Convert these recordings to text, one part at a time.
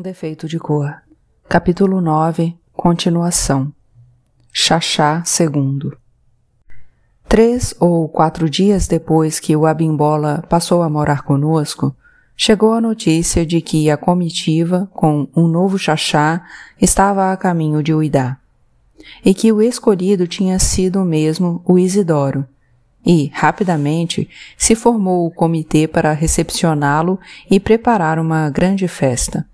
Um defeito de cor. Capítulo 9 Continuação. Xaxá II. Três ou quatro dias depois que o Abimbola passou a morar conosco, chegou a notícia de que a comitiva, com um novo xaxá, estava a caminho de Uidá, e que o escolhido tinha sido mesmo o Isidoro, e, rapidamente, se formou o comitê para recepcioná-lo e preparar uma grande festa.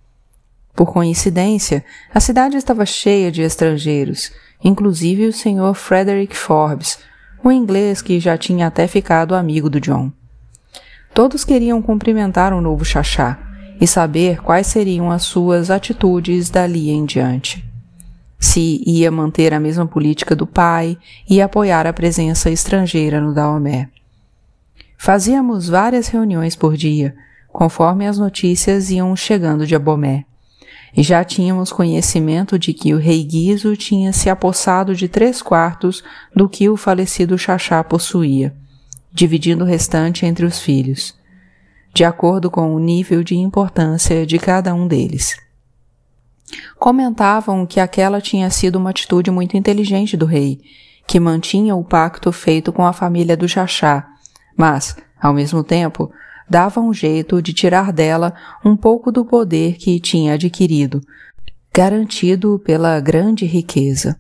Por coincidência, a cidade estava cheia de estrangeiros, inclusive o Sr. Frederick Forbes, o inglês que já tinha até ficado amigo do John. Todos queriam cumprimentar o novo Xaxá e saber quais seriam as suas atitudes dali em diante se ia manter a mesma política do pai e apoiar a presença estrangeira no Daomé. Fazíamos várias reuniões por dia, conforme as notícias iam chegando de Abomé, e já tínhamos conhecimento de que o rei Guizo tinha se apossado de três quartos do que o falecido Xaxá possuía, dividindo o restante entre os filhos, de acordo com o nível de importância de cada um deles. Comentavam que aquela tinha sido uma atitude muito inteligente do rei, que mantinha o pacto feito com a família do Xaxá, mas, ao mesmo tempo, dava um jeito de tirar dela um pouco do poder que tinha adquirido, garantido pela grande riqueza.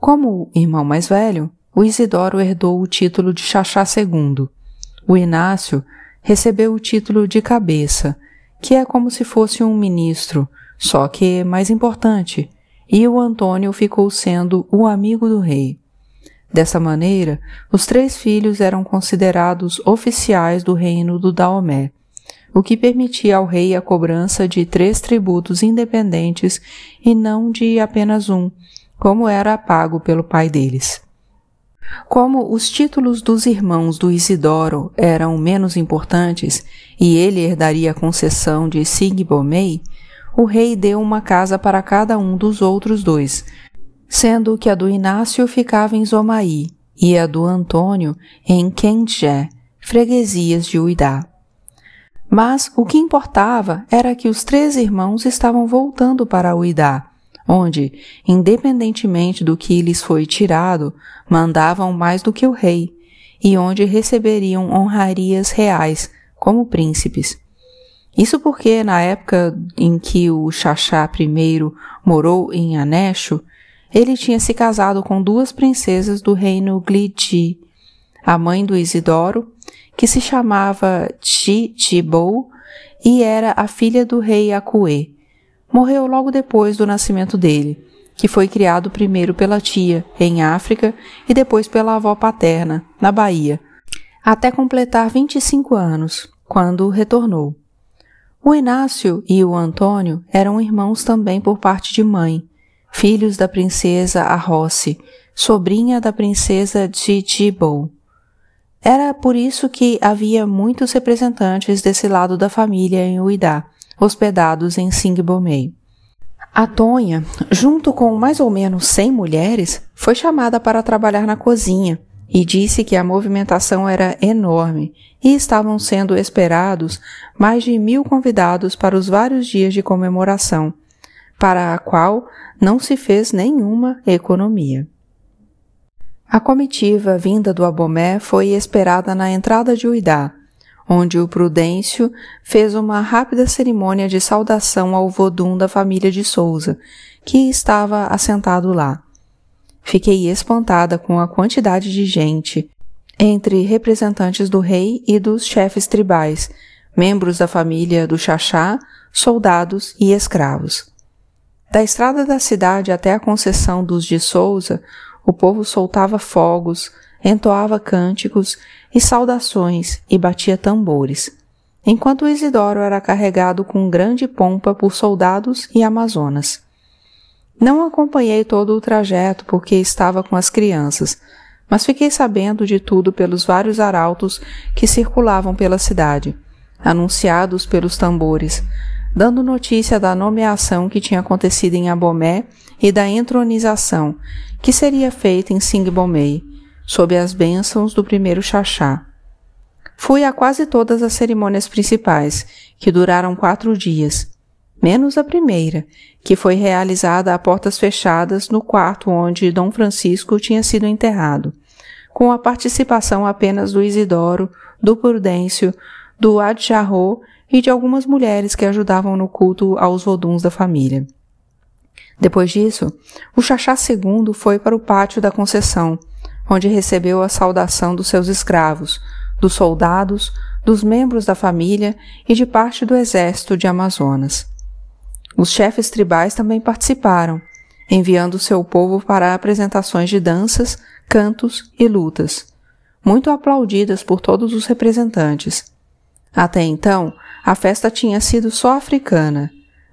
Como irmão mais velho, o Isidoro herdou o título de Xaxá II. O Inácio recebeu o título de cabeça, que é como se fosse um ministro, só que mais importante, e o Antônio ficou sendo o amigo do rei. Dessa maneira, os três filhos eram considerados oficiais do reino do Daomé, o que permitia ao rei a cobrança de três tributos independentes e não de apenas um, como era pago pelo pai deles. Como os títulos dos irmãos do Isidoro eram menos importantes e ele herdaria a concessão de Sigbomei, o rei deu uma casa para cada um dos outros dois, sendo que a do Inácio ficava em Zomaí e a do Antônio em Quenjé, freguesias de Uidá. Mas o que importava era que os três irmãos estavam voltando para Uidá, onde, independentemente do que lhes foi tirado, mandavam mais do que o rei, e onde receberiam honrarias reais, como príncipes. Isso porque na época em que o Xaxá I morou em Anesho, ele tinha se casado com duas princesas do reino Glidi, a mãe do Isidoro, que se chamava Chitibou e era a filha do rei Acuê. Morreu logo depois do nascimento dele, que foi criado primeiro pela tia, em África, e depois pela avó paterna, na Bahia, até completar 25 anos, quando retornou. O Inácio e o Antônio eram irmãos também por parte de mãe, filhos da princesa Arroce, sobrinha da princesa Titibou. Era por isso que havia muitos representantes desse lado da família em Uidá, hospedados em Singbomei. A Tonha, junto com mais ou menos cem mulheres, foi chamada para trabalhar na cozinha e disse que a movimentação era enorme e estavam sendo esperados mais de mil convidados para os vários dias de comemoração, para a qual não se fez nenhuma economia. A comitiva vinda do Abomé foi esperada na entrada de Uidá, onde o Prudêncio fez uma rápida cerimônia de saudação ao vodum da família de Souza, que estava assentado lá. Fiquei espantada com a quantidade de gente, entre representantes do rei e dos chefes tribais, membros da família do Xaxá, soldados e escravos. Da estrada da cidade até a concessão dos de Souza, o povo soltava fogos, entoava cânticos e saudações e batia tambores, enquanto Isidoro era carregado com grande pompa por soldados e amazonas. Não acompanhei todo o trajeto porque estava com as crianças, mas fiquei sabendo de tudo pelos vários arautos que circulavam pela cidade, anunciados pelos tambores, dando notícia da nomeação que tinha acontecido em Abomé e da entronização que seria feita em Singbomei, sob as bênçãos do primeiro Xaxá. Fui a quase todas as cerimônias principais, que duraram quatro dias, menos a primeira, que foi realizada a portas fechadas no quarto onde Dom Francisco tinha sido enterrado, com a participação apenas do Isidoro, do Prudêncio, do Adjarro e de algumas mulheres que ajudavam no culto aos voduns da família. Depois disso, o Xaxá II foi para o pátio da Conceição, onde recebeu a saudação dos seus escravos, dos soldados, dos membros da família e de parte do exército de Amazonas. Os chefes tribais também participaram, enviando seu povo para apresentações de danças, cantos e lutas, muito aplaudidas por todos os representantes. Até então, a festa tinha sido só africana,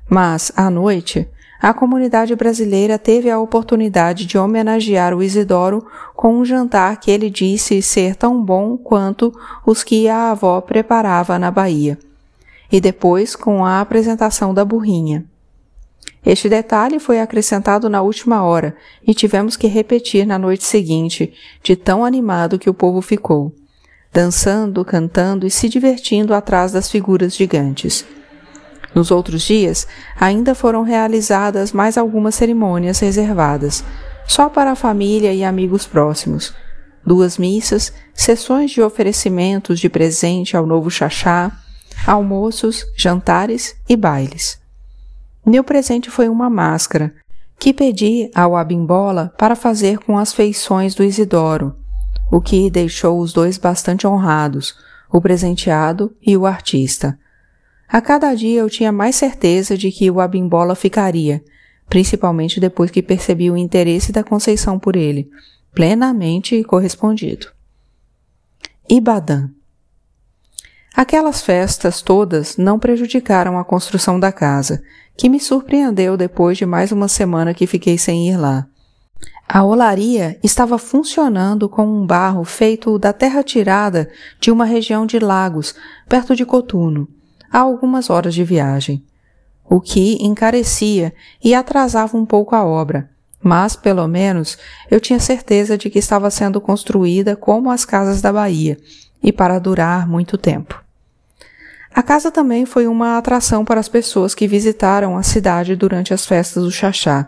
mas, à noite, a comunidade brasileira teve a oportunidade de homenagear o Isidoro com um jantar que ele disse ser tão bom quanto os que a avó preparava na Bahia, e depois com a apresentação da burrinha. Este detalhe foi acrescentado na última hora e tivemos que repetir na noite seguinte, de tão animado que o povo ficou, dançando, cantando e se divertindo atrás das figuras gigantes. Nos outros dias, ainda foram realizadas mais algumas cerimônias reservadas, só para a família e amigos próximos. Duas missas, sessões de oferecimentos de presente ao novo chachá, almoços, jantares e bailes. Meu presente foi uma máscara, que pedi ao Abimbola para fazer com as feições do Isidoro, o que deixou os dois bastante honrados, o presenteado e o artista. A cada dia eu tinha mais certeza de que o Abimbola ficaria, principalmente depois que percebi o interesse da Conceição por ele, plenamente correspondido. Ibadã Aquelas festas todas não prejudicaram a construção da casa, que me surpreendeu depois de mais uma semana que fiquei sem ir lá. A olaria estava funcionando com um barro feito da terra tirada de uma região de lagos, perto de Cotuno, a algumas horas de viagem, o que encarecia e atrasava um pouco a obra, mas, pelo menos, eu tinha certeza de que estava sendo construída como as casas da Bahia e para durar muito tempo. A casa também foi uma atração para as pessoas que visitaram a cidade durante as festas do Xaxá,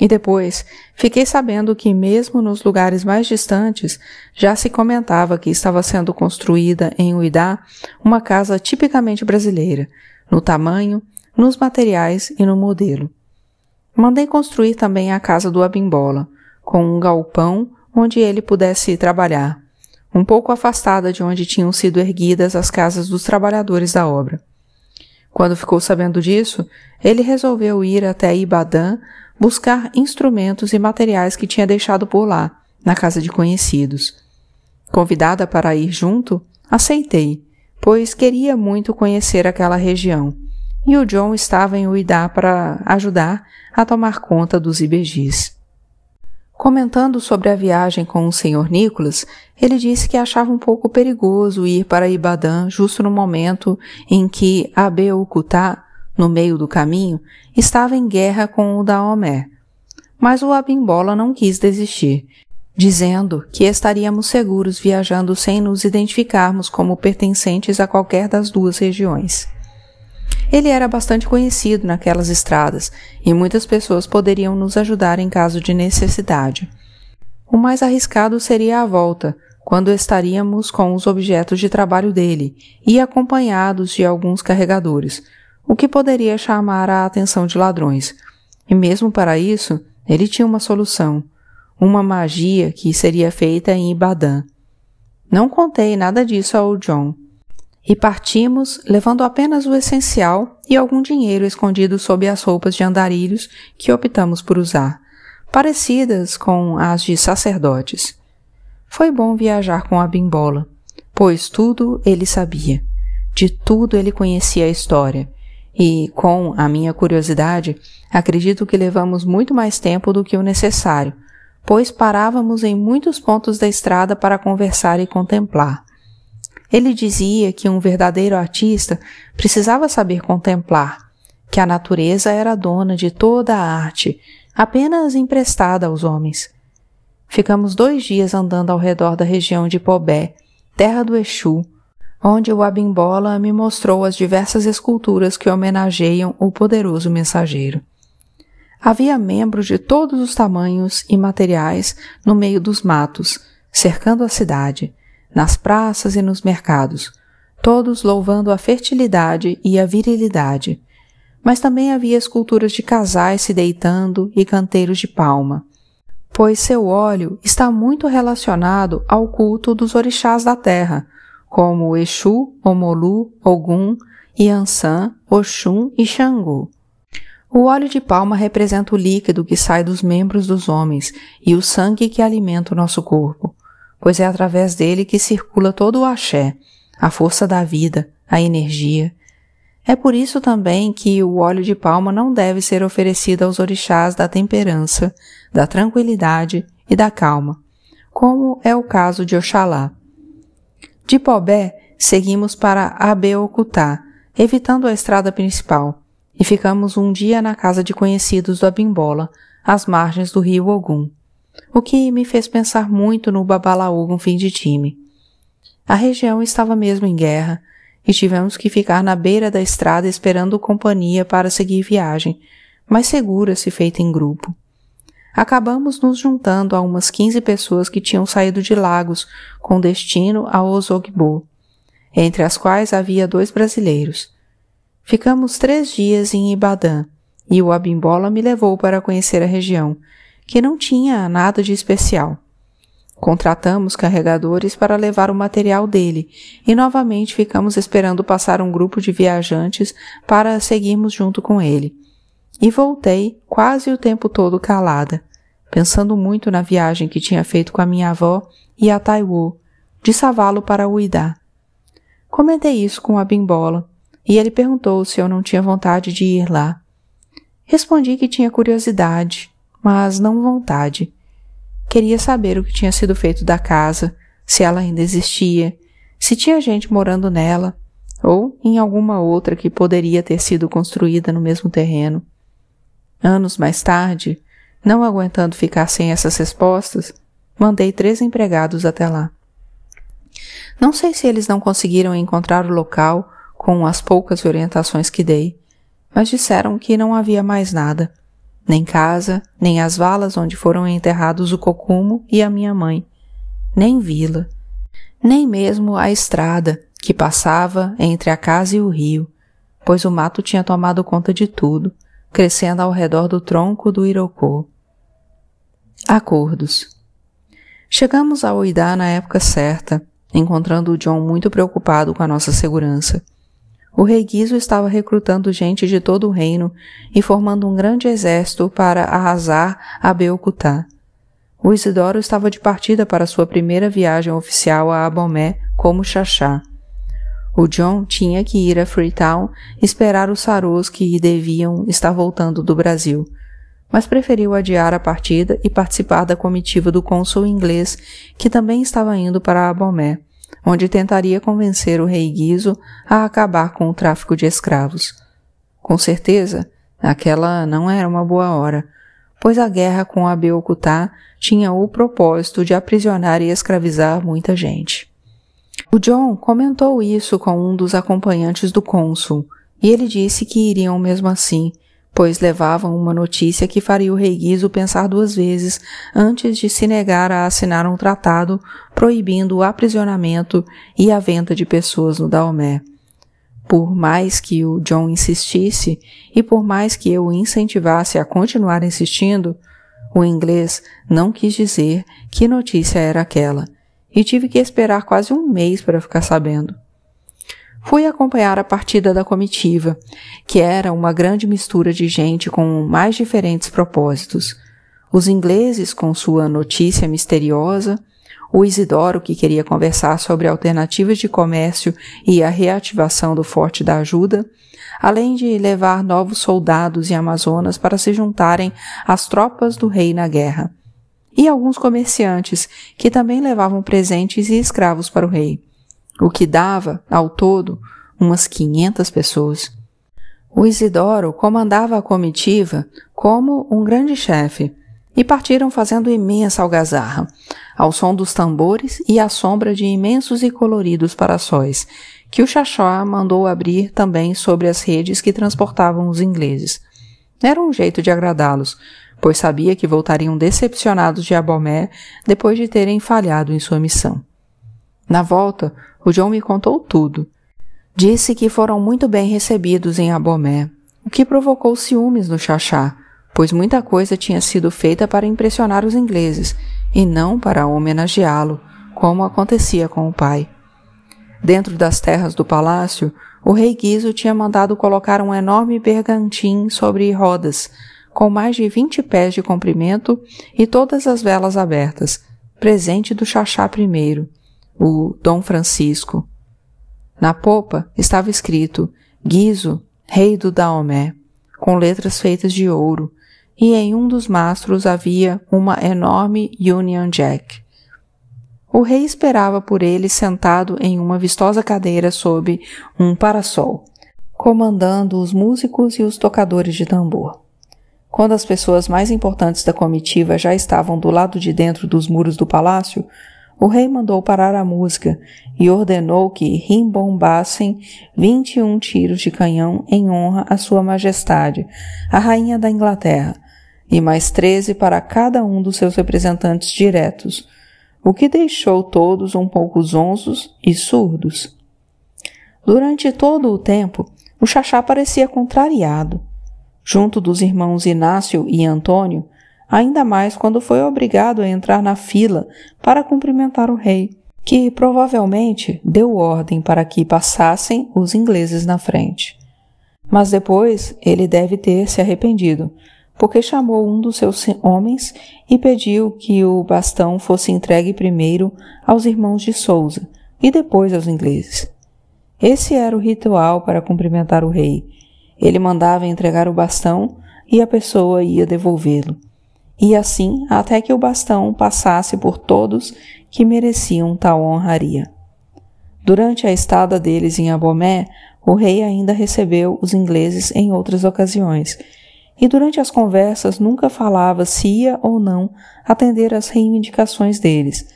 e depois fiquei sabendo que, mesmo nos lugares mais distantes, já se comentava que estava sendo construída em Uidá uma casa tipicamente brasileira, no tamanho, nos materiais e no modelo. Mandei construir também a casa do Abimbola, com um galpão onde ele pudesse trabalhar, um pouco afastada de onde tinham sido erguidas as casas dos trabalhadores da obra. Quando ficou sabendo disso, ele resolveu ir até Ibadã buscar instrumentos e materiais que tinha deixado por lá, na casa de conhecidos. Convidada para ir junto, aceitei, pois queria muito conhecer aquela região, e o John estava em Uidá para ajudar a tomar conta dos ibejis. Comentando sobre a viagem com o Sr. Nicholas, ele disse que achava um pouco perigoso ir para Ibadã justo no momento em que Abeokutá no meio do caminho, estava em guerra com o Daomé. Mas o Abimbola não quis desistir, dizendo que estaríamos seguros viajando sem nos identificarmos como pertencentes a qualquer das duas regiões. Ele era bastante conhecido naquelas estradas e muitas pessoas poderiam nos ajudar em caso de necessidade. O mais arriscado seria a volta, quando estaríamos com os objetos de trabalho dele e acompanhados de alguns carregadores, o que poderia chamar a atenção de ladrões. E mesmo para isso, ele tinha uma solução, uma magia que seria feita em Ibadan. Não contei nada disso ao John. E partimos, levando apenas o essencial e algum dinheiro escondido sob as roupas de andarilhos que optamos por usar, parecidas com as de sacerdotes. Foi bom viajar com a bimbola, pois tudo ele sabia, de tudo ele conhecia a história e, com a minha curiosidade, acredito que levamos muito mais tempo do que o necessário, pois parávamos em muitos pontos da estrada para conversar e contemplar. Ele dizia que um verdadeiro artista precisava saber contemplar, que a natureza era dona de toda a arte, apenas emprestada aos homens. Ficamos dois dias andando ao redor da região de Pobé, terra do Exu, onde o Abimbola me mostrou as diversas esculturas que homenageiam o poderoso mensageiro. Havia membros de todos os tamanhos e materiais no meio dos matos, cercando a cidade, nas praças e nos mercados, todos louvando a fertilidade e a virilidade. Mas também havia esculturas de casais se deitando e canteiros de palma, pois seu óleo está muito relacionado ao culto dos orixás da terra, como Exu, Omolu, Ogum, Yansan, Oxum e Xangu. O óleo de palma representa o líquido que sai dos membros dos homens e o sangue que alimenta o nosso corpo, pois é através dele que circula todo o axé, a força da vida, a energia. É por isso também que o óleo de palma não deve ser oferecido aos orixás da temperança, da tranquilidade e da calma, como é o caso de Oxalá. De Pobé, seguimos para Abeokutá, evitando a estrada principal, e ficamos um dia na casa de conhecidos do Abimbola, às margens do rio Ogum, o que me fez pensar muito no Babalaú no fim de time. A região estava mesmo em guerra, e tivemos que ficar na beira da estrada esperando companhia para seguir viagem, mais segura se feita em grupo acabamos nos juntando a umas 15 pessoas que tinham saído de Lagos com destino a Osogbo, entre as quais havia dois brasileiros. Ficamos três dias em Ibadan e o Abimbola me levou para conhecer a região, que não tinha nada de especial. Contratamos carregadores para levar o material dele e novamente ficamos esperando passar um grupo de viajantes para seguirmos junto com ele e voltei quase o tempo todo calada, pensando muito na viagem que tinha feito com a minha avó e a Taiwo, de Savalo para Uidá. Comentei isso com a Bimbola e ele perguntou se eu não tinha vontade de ir lá. Respondi que tinha curiosidade, mas não vontade. Queria saber o que tinha sido feito da casa, se ela ainda existia, se tinha gente morando nela, ou em alguma outra que poderia ter sido construída no mesmo terreno. Anos mais tarde, não aguentando ficar sem essas respostas, mandei três empregados até lá. Não sei se eles não conseguiram encontrar o local com as poucas orientações que dei, mas disseram que não havia mais nada, nem casa, nem as valas onde foram enterrados o cocumo e a minha mãe, nem vila, nem mesmo a estrada que passava entre a casa e o rio, pois o mato tinha tomado conta de tudo crescendo ao redor do tronco do Irocô. Acordos. Chegamos a Oidá na época certa, encontrando o John muito preocupado com a nossa segurança. O rei Guizo estava recrutando gente de todo o reino e formando um grande exército para arrasar a Beokutá. O Isidoro estava de partida para sua primeira viagem oficial a Abomé como Xaxá. O John tinha que ir a Freetown esperar os sarus que deviam estar voltando do Brasil, mas preferiu adiar a partida e participar da comitiva do cônsul inglês que também estava indo para Abomé, onde tentaria convencer o rei Guizo a acabar com o tráfico de escravos. Com certeza, aquela não era uma boa hora, pois a guerra com a Beokutá tinha o propósito de aprisionar e escravizar muita gente. O John comentou isso com um dos acompanhantes do cônsul, e ele disse que iriam mesmo assim, pois levavam uma notícia que faria o rei Guizo pensar duas vezes antes de se negar a assinar um tratado proibindo o aprisionamento e a venda de pessoas no Daomé. Por mais que o John insistisse e por mais que eu o incentivasse a continuar insistindo, o inglês não quis dizer que notícia era aquela e tive que esperar quase um mês para ficar sabendo. Fui acompanhar a partida da comitiva, que era uma grande mistura de gente com mais diferentes propósitos. Os ingleses com sua notícia misteriosa, o Isidoro que queria conversar sobre alternativas de comércio e a reativação do Forte da Ajuda, além de levar novos soldados e amazonas para se juntarem às tropas do rei na guerra e alguns comerciantes que também levavam presentes e escravos para o rei, o que dava, ao todo, umas 500 pessoas. O Isidoro comandava a comitiva como um grande chefe, e partiram fazendo imensa algazarra, ao som dos tambores e à sombra de imensos e coloridos paraçóis, que o Xaxá mandou abrir também sobre as redes que transportavam os ingleses. Era um jeito de agradá-los, pois sabia que voltariam decepcionados de Abomé depois de terem falhado em sua missão. Na volta, o John me contou tudo. Disse que foram muito bem recebidos em Abomé, o que provocou ciúmes no Xaxá, pois muita coisa tinha sido feita para impressionar os ingleses e não para homenageá-lo, como acontecia com o pai. Dentro das terras do palácio, o rei Guizo tinha mandado colocar um enorme bergantim sobre rodas, com mais de vinte pés de comprimento e todas as velas abertas, presente do Xaxá I, o Dom Francisco. Na popa estava escrito Guizo, rei do Daomé, com letras feitas de ouro, e em um dos mastros havia uma enorme Union Jack. O rei esperava por ele sentado em uma vistosa cadeira sob um parasol, comandando os músicos e os tocadores de tambor. Quando as pessoas mais importantes da comitiva já estavam do lado de dentro dos muros do palácio, o rei mandou parar a música e ordenou que rimbombassem vinte e um tiros de canhão em honra à sua majestade, a rainha da Inglaterra, e mais treze para cada um dos seus representantes diretos, o que deixou todos um pouco zonzos e surdos. Durante todo o tempo, o Xaxá parecia contrariado. Junto dos irmãos Inácio e Antônio, ainda mais quando foi obrigado a entrar na fila para cumprimentar o rei, que provavelmente deu ordem para que passassem os ingleses na frente. Mas depois ele deve ter se arrependido, porque chamou um dos seus homens e pediu que o bastão fosse entregue primeiro aos irmãos de Souza e depois aos ingleses. Esse era o ritual para cumprimentar o rei. Ele mandava entregar o bastão e a pessoa ia devolvê-lo. E assim até que o bastão passasse por todos que mereciam tal honraria. Durante a estada deles em Abomé, o rei ainda recebeu os ingleses em outras ocasiões e durante as conversas nunca falava se ia ou não atender às reivindicações deles,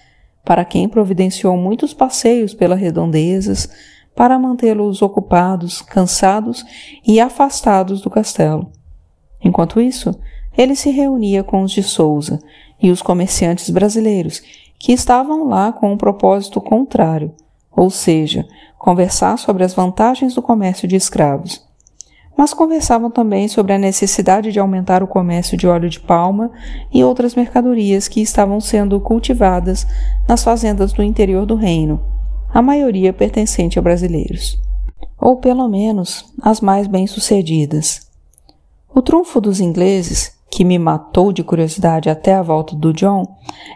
para quem providenciou muitos passeios pelas redondezas para mantê-los ocupados, cansados e afastados do castelo. Enquanto isso, ele se reunia com os de Souza e os comerciantes brasileiros, que estavam lá com um propósito contrário, ou seja, conversar sobre as vantagens do comércio de escravos mas conversavam também sobre a necessidade de aumentar o comércio de óleo de palma e outras mercadorias que estavam sendo cultivadas nas fazendas do interior do reino, a maioria pertencente a brasileiros, ou pelo menos as mais bem-sucedidas. O trunfo dos ingleses, que me matou de curiosidade até a volta do John,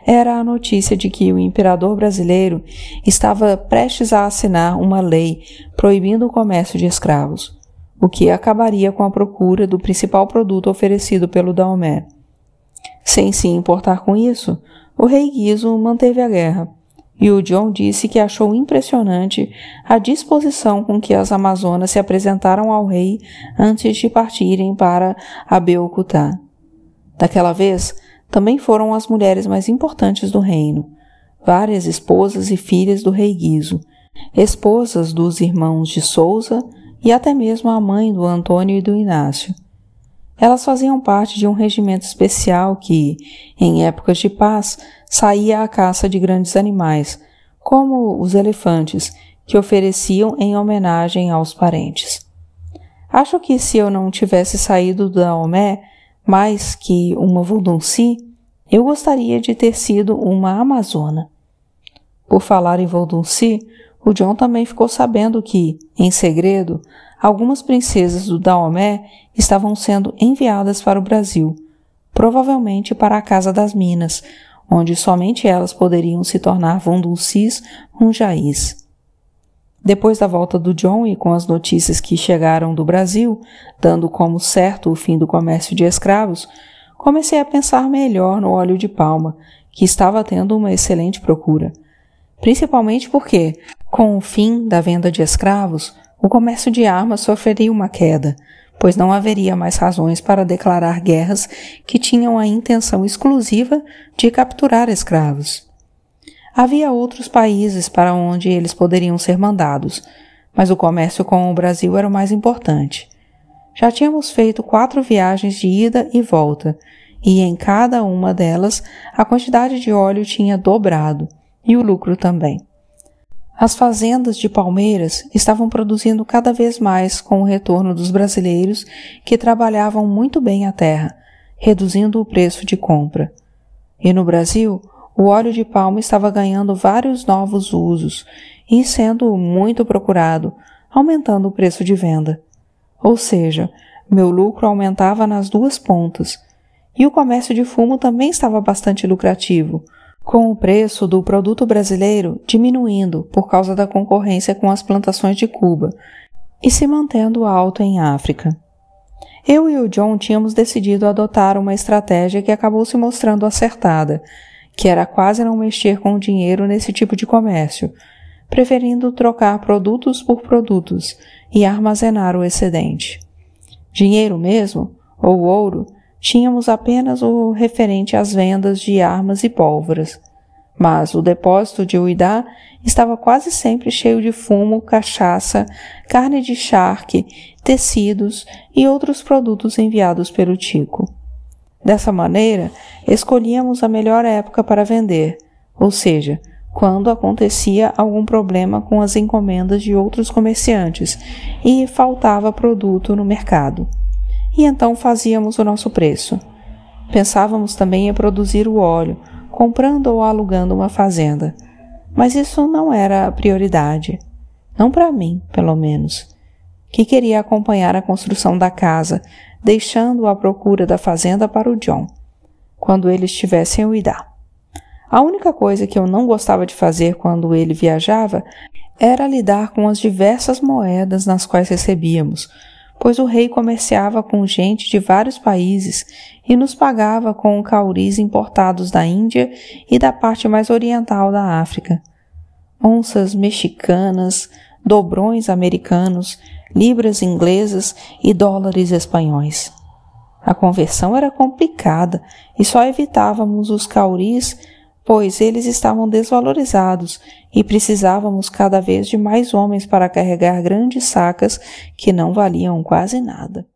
era a notícia de que o imperador brasileiro estava prestes a assinar uma lei proibindo o comércio de escravos o que acabaria com a procura do principal produto oferecido pelo Daomé. Sem se importar com isso, o rei Guizo manteve a guerra, e o John disse que achou impressionante a disposição com que as Amazonas se apresentaram ao rei antes de partirem para Abeokutá. Daquela vez, também foram as mulheres mais importantes do reino, várias esposas e filhas do rei Guizo, esposas dos irmãos de Souza, e até mesmo a mãe do Antônio e do Inácio. Elas faziam parte de um regimento especial que, em épocas de paz, saía à caça de grandes animais, como os elefantes, que ofereciam em homenagem aos parentes. Acho que se eu não tivesse saído da Omé mais que uma Voldunci, eu gostaria de ter sido uma Amazona. Por falar em Voldunci, o John também ficou sabendo que, em segredo, algumas princesas do Daomé estavam sendo enviadas para o Brasil, provavelmente para a Casa das Minas, onde somente elas poderiam se tornar Vondulcis Runjaís. Depois da volta do John e com as notícias que chegaram do Brasil, dando como certo o fim do comércio de escravos, comecei a pensar melhor no óleo de palma, que estava tendo uma excelente procura. Principalmente porque, com o fim da venda de escravos, o comércio de armas sofreria uma queda, pois não haveria mais razões para declarar guerras que tinham a intenção exclusiva de capturar escravos. Havia outros países para onde eles poderiam ser mandados, mas o comércio com o Brasil era o mais importante. Já tínhamos feito quatro viagens de ida e volta, e em cada uma delas a quantidade de óleo tinha dobrado, e o lucro também. As fazendas de palmeiras estavam produzindo cada vez mais com o retorno dos brasileiros que trabalhavam muito bem a terra, reduzindo o preço de compra. E no Brasil, o óleo de palma estava ganhando vários novos usos e sendo muito procurado, aumentando o preço de venda. Ou seja, meu lucro aumentava nas duas pontas. E o comércio de fumo também estava bastante lucrativo, com o preço do produto brasileiro diminuindo por causa da concorrência com as plantações de Cuba e se mantendo alto em África. Eu e o John tínhamos decidido adotar uma estratégia que acabou se mostrando acertada que era quase não mexer com o dinheiro nesse tipo de comércio, preferindo trocar produtos por produtos e armazenar o excedente. Dinheiro mesmo, ou ouro, tínhamos apenas o referente às vendas de armas e pólvoras, mas o depósito de Uidá estava quase sempre cheio de fumo, cachaça, carne de charque, tecidos e outros produtos enviados pelo Tico. Dessa maneira, escolhíamos a melhor época para vender, ou seja, quando acontecia algum problema com as encomendas de outros comerciantes e faltava produto no mercado. E então fazíamos o nosso preço. Pensávamos também em produzir o óleo, comprando ou alugando uma fazenda. Mas isso não era a prioridade. Não para mim, pelo menos, que queria acompanhar a construção da casa, deixando-o à procura da fazenda para o John, quando ele estivesse em Uidá. A única coisa que eu não gostava de fazer quando ele viajava era lidar com as diversas moedas nas quais recebíamos, pois o rei comerciava com gente de vários países e nos pagava com cauris importados da Índia e da parte mais oriental da África. Onças mexicanas, dobrões americanos, libras inglesas e dólares espanhóis. A conversão era complicada e só evitávamos os cauris, pois eles estavam desvalorizados e precisávamos cada vez de mais homens para carregar grandes sacas que não valiam quase nada.